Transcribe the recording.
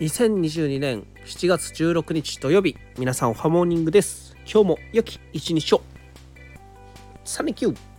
2022年7月16日土曜日皆さんおはモーニングです。今日も良き一日を。サンキュー